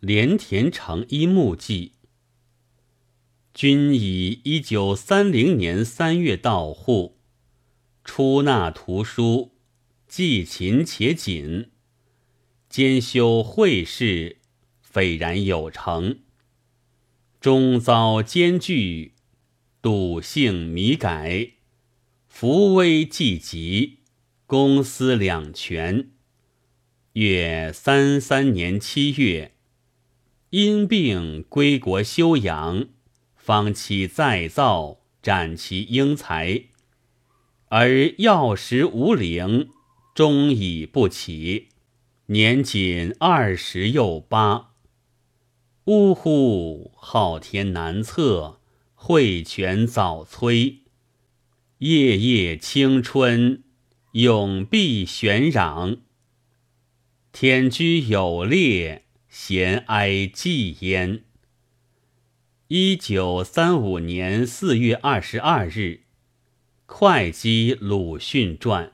连田成一墓记。君以一九三零年三月到沪，出纳图书，既勤且谨，兼修会试，斐然有成。终遭艰巨，笃性弥改，扶危济急，公私两全。越三三年七月，因病归国休养，方期再造，展其英才，而药石无灵，终已不起，年仅二十又八。呜呼！昊天难测，慧泉早摧。夜夜青春，永必玄壤。天居有烈，闲哀寂焉。一九三五年四月二十二日，会稽鲁迅传。